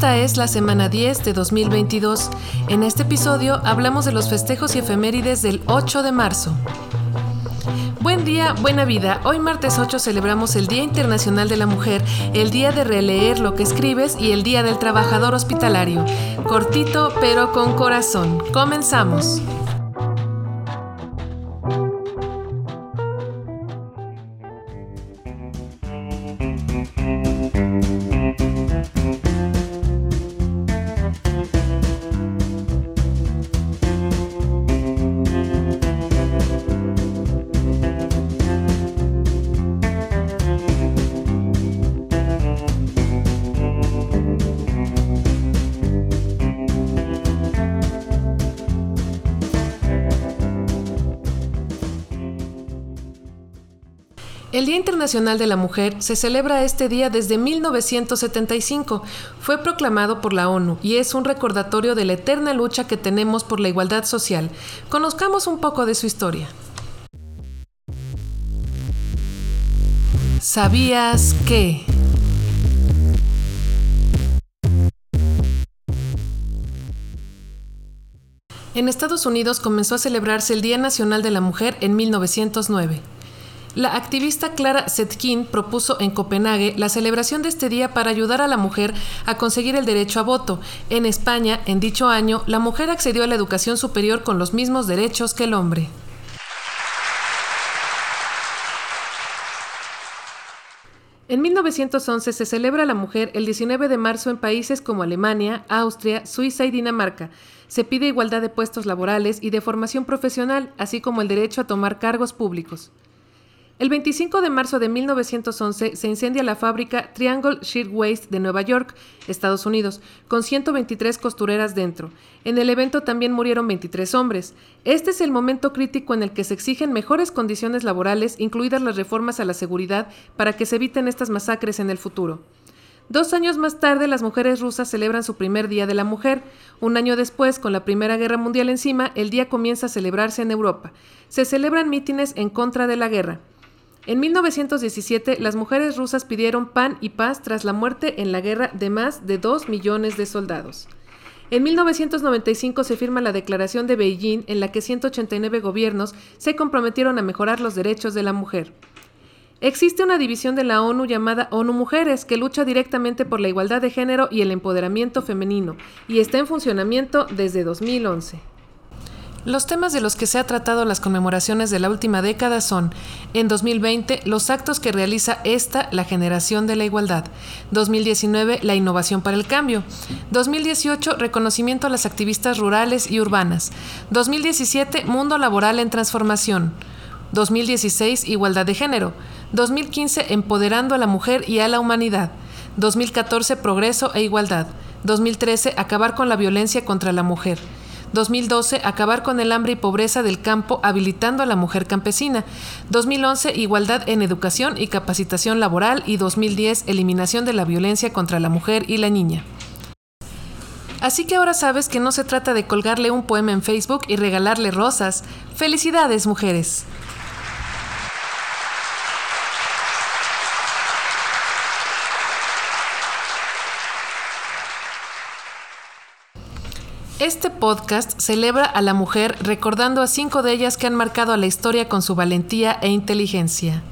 Esta es la semana 10 de 2022. En este episodio hablamos de los festejos y efemérides del 8 de marzo. Buen día, buena vida. Hoy martes 8 celebramos el Día Internacional de la Mujer, el Día de releer lo que escribes y el Día del Trabajador Hospitalario. Cortito pero con corazón. Comenzamos. El Día Internacional de la Mujer se celebra este día desde 1975. Fue proclamado por la ONU y es un recordatorio de la eterna lucha que tenemos por la igualdad social. Conozcamos un poco de su historia. ¿Sabías que? En Estados Unidos comenzó a celebrarse el Día Nacional de la Mujer en 1909. La activista Clara Zetkin propuso en Copenhague la celebración de este día para ayudar a la mujer a conseguir el derecho a voto. En España, en dicho año, la mujer accedió a la educación superior con los mismos derechos que el hombre. En 1911 se celebra la mujer el 19 de marzo en países como Alemania, Austria, Suiza y Dinamarca. Se pide igualdad de puestos laborales y de formación profesional, así como el derecho a tomar cargos públicos. El 25 de marzo de 1911 se incendia la fábrica Triangle Shirtwaist de Nueva York, Estados Unidos, con 123 costureras dentro. En el evento también murieron 23 hombres. Este es el momento crítico en el que se exigen mejores condiciones laborales, incluidas las reformas a la seguridad, para que se eviten estas masacres en el futuro. Dos años más tarde, las mujeres rusas celebran su primer Día de la Mujer. Un año después, con la Primera Guerra Mundial encima, el día comienza a celebrarse en Europa. Se celebran mítines en contra de la guerra. En 1917, las mujeres rusas pidieron pan y paz tras la muerte en la guerra de más de 2 millones de soldados. En 1995 se firma la Declaración de Beijing en la que 189 gobiernos se comprometieron a mejorar los derechos de la mujer. Existe una división de la ONU llamada ONU Mujeres que lucha directamente por la igualdad de género y el empoderamiento femenino y está en funcionamiento desde 2011. Los temas de los que se ha tratado las conmemoraciones de la última década son, en 2020, los actos que realiza esta, la generación de la igualdad, 2019, la innovación para el cambio, 2018, reconocimiento a las activistas rurales y urbanas, 2017, mundo laboral en transformación, 2016, igualdad de género, 2015, empoderando a la mujer y a la humanidad, 2014, progreso e igualdad, 2013, acabar con la violencia contra la mujer, 2012, acabar con el hambre y pobreza del campo habilitando a la mujer campesina. 2011, igualdad en educación y capacitación laboral. Y 2010, eliminación de la violencia contra la mujer y la niña. Así que ahora sabes que no se trata de colgarle un poema en Facebook y regalarle rosas. Felicidades, mujeres. Este podcast celebra a la mujer recordando a cinco de ellas que han marcado a la historia con su valentía e inteligencia.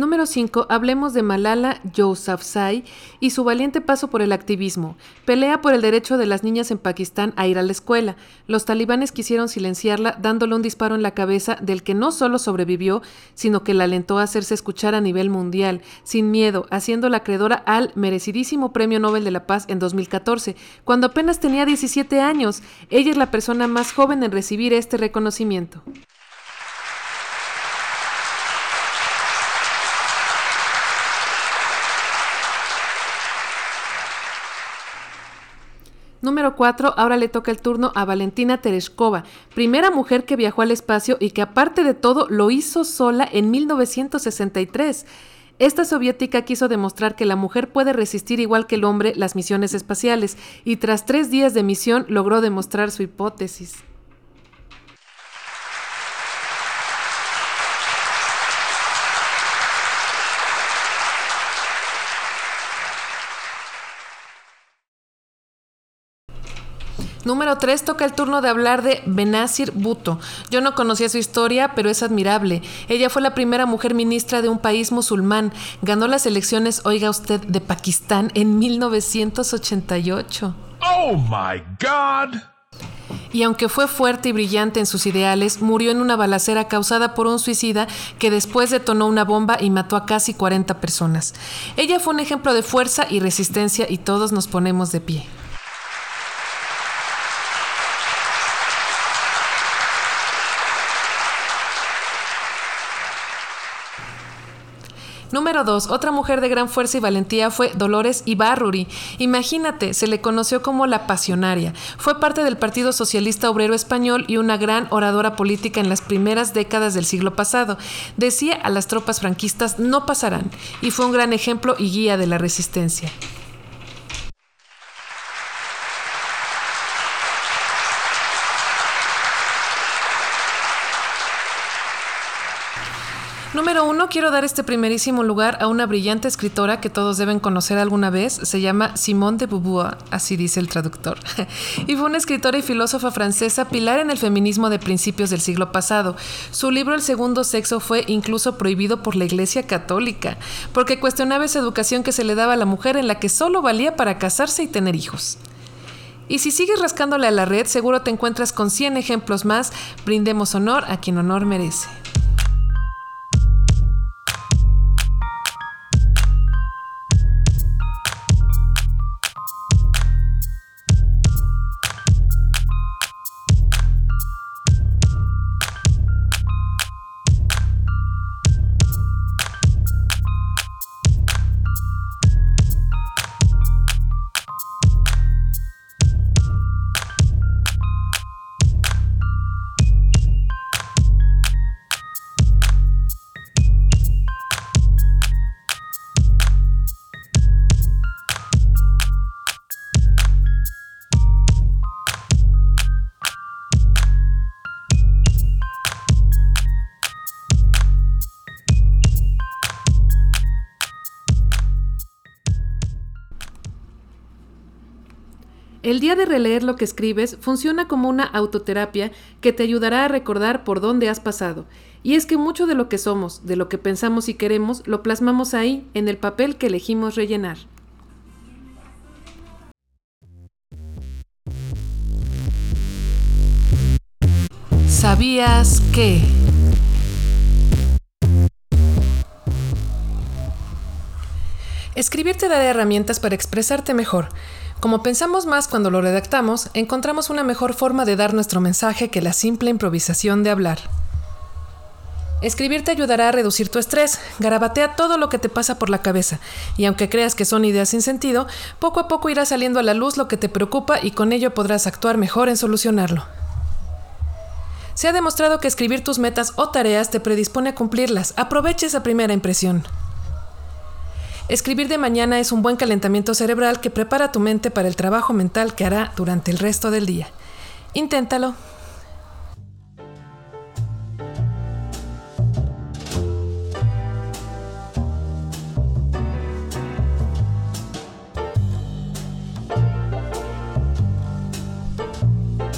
Número 5. Hablemos de Malala Yousafzai y su valiente paso por el activismo. Pelea por el derecho de las niñas en Pakistán a ir a la escuela. Los talibanes quisieron silenciarla dándole un disparo en la cabeza del que no solo sobrevivió, sino que la alentó a hacerse escuchar a nivel mundial, sin miedo, haciéndola acreedora al merecidísimo Premio Nobel de la Paz en 2014, cuando apenas tenía 17 años. Ella es la persona más joven en recibir este reconocimiento. Número 4, ahora le toca el turno a Valentina Tereshkova, primera mujer que viajó al espacio y que aparte de todo lo hizo sola en 1963. Esta soviética quiso demostrar que la mujer puede resistir igual que el hombre las misiones espaciales y tras tres días de misión logró demostrar su hipótesis. Número 3 toca el turno de hablar de Benazir Bhutto. Yo no conocía su historia, pero es admirable. Ella fue la primera mujer ministra de un país musulmán. Ganó las elecciones, oiga usted, de Pakistán en 1988. ¡Oh, my God! Y aunque fue fuerte y brillante en sus ideales, murió en una balacera causada por un suicida que después detonó una bomba y mató a casi 40 personas. Ella fue un ejemplo de fuerza y resistencia y todos nos ponemos de pie. Número 2. Otra mujer de gran fuerza y valentía fue Dolores Ibarruri. Imagínate, se le conoció como la pasionaria. Fue parte del Partido Socialista Obrero Español y una gran oradora política en las primeras décadas del siglo pasado. Decía a las tropas franquistas no pasarán y fue un gran ejemplo y guía de la resistencia. Número uno, quiero dar este primerísimo lugar a una brillante escritora que todos deben conocer alguna vez. Se llama Simone de Beauvoir, así dice el traductor. y fue una escritora y filósofa francesa pilar en el feminismo de principios del siglo pasado. Su libro El segundo sexo fue incluso prohibido por la Iglesia Católica, porque cuestionaba esa educación que se le daba a la mujer en la que solo valía para casarse y tener hijos. Y si sigues rascándole a la red, seguro te encuentras con 100 ejemplos más. Brindemos honor a quien honor merece. El día de releer lo que escribes funciona como una autoterapia que te ayudará a recordar por dónde has pasado. Y es que mucho de lo que somos, de lo que pensamos y queremos, lo plasmamos ahí, en el papel que elegimos rellenar. ¿Sabías que? Escribir te da herramientas para expresarte mejor como pensamos más cuando lo redactamos, encontramos una mejor forma de dar nuestro mensaje que la simple improvisación de hablar. Escribir te ayudará a reducir tu estrés, garabatea todo lo que te pasa por la cabeza, y aunque creas que son ideas sin sentido, poco a poco irá saliendo a la luz lo que te preocupa y con ello podrás actuar mejor en solucionarlo. Se ha demostrado que escribir tus metas o tareas te predispone a cumplirlas. Aprovecha esa primera impresión. Escribir de mañana es un buen calentamiento cerebral que prepara tu mente para el trabajo mental que hará durante el resto del día. Inténtalo.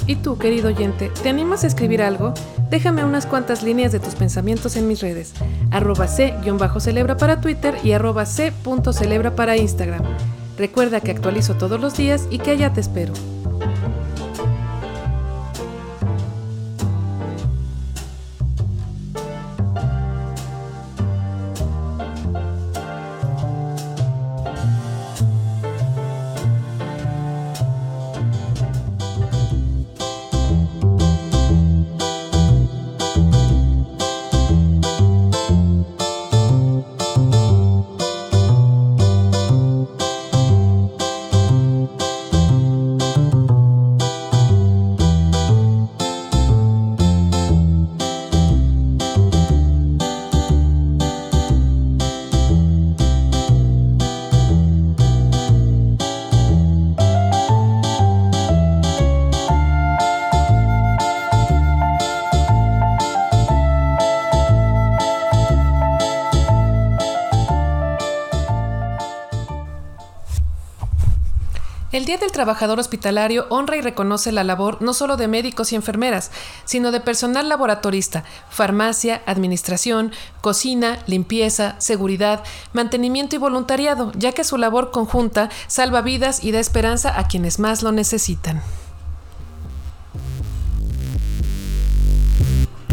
¿Y tú, querido oyente, te animas a escribir algo? Déjame unas cuantas líneas de tus pensamientos en mis redes, arroba c-celebra para Twitter y arroba c.celebra para Instagram. Recuerda que actualizo todos los días y que allá te espero. El Día del Trabajador Hospitalario honra y reconoce la labor no solo de médicos y enfermeras, sino de personal laboratorista, farmacia, administración, cocina, limpieza, seguridad, mantenimiento y voluntariado, ya que su labor conjunta salva vidas y da esperanza a quienes más lo necesitan.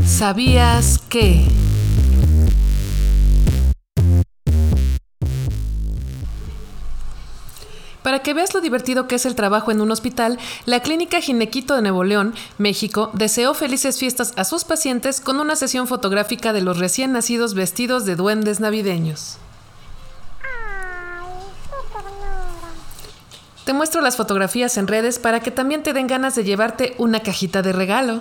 ¿Sabías que... Para que veas lo divertido que es el trabajo en un hospital, la Clínica Ginequito de Nuevo León, México, deseó felices fiestas a sus pacientes con una sesión fotográfica de los recién nacidos vestidos de duendes navideños. Te muestro las fotografías en redes para que también te den ganas de llevarte una cajita de regalo.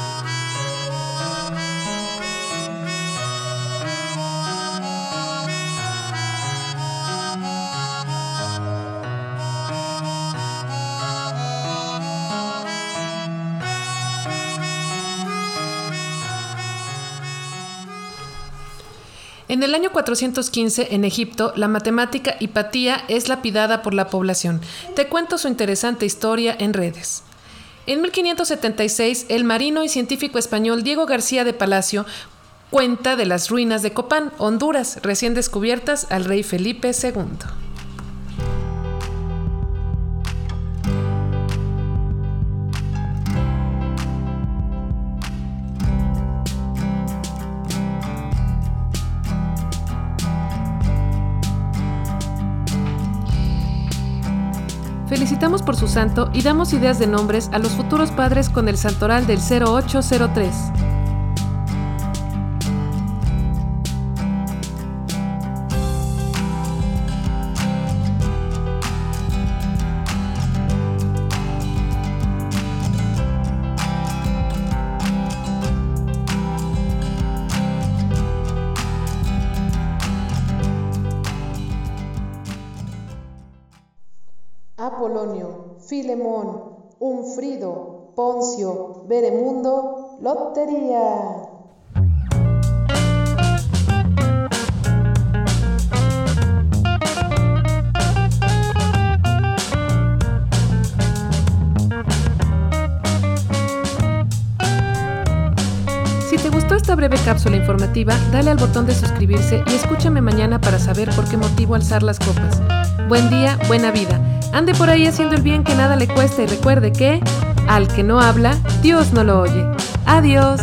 En el año 415, en Egipto, la matemática Hipatía es lapidada por la población. Te cuento su interesante historia en redes. En 1576, el marino y científico español Diego García de Palacio cuenta de las ruinas de Copán, Honduras, recién descubiertas al rey Felipe II. Felicitamos por su santo y damos ideas de nombres a los futuros padres con el santoral del 0803. Apolonio, Filemón, Unfrido, Poncio, Beremundo, Lotería. Si te gustó esta breve cápsula informativa, dale al botón de suscribirse y escúchame mañana para saber por qué motivo alzar las copas. Buen día, buena vida. Ande por ahí haciendo el bien que nada le cuesta y recuerde que, al que no habla, Dios no lo oye. Adiós.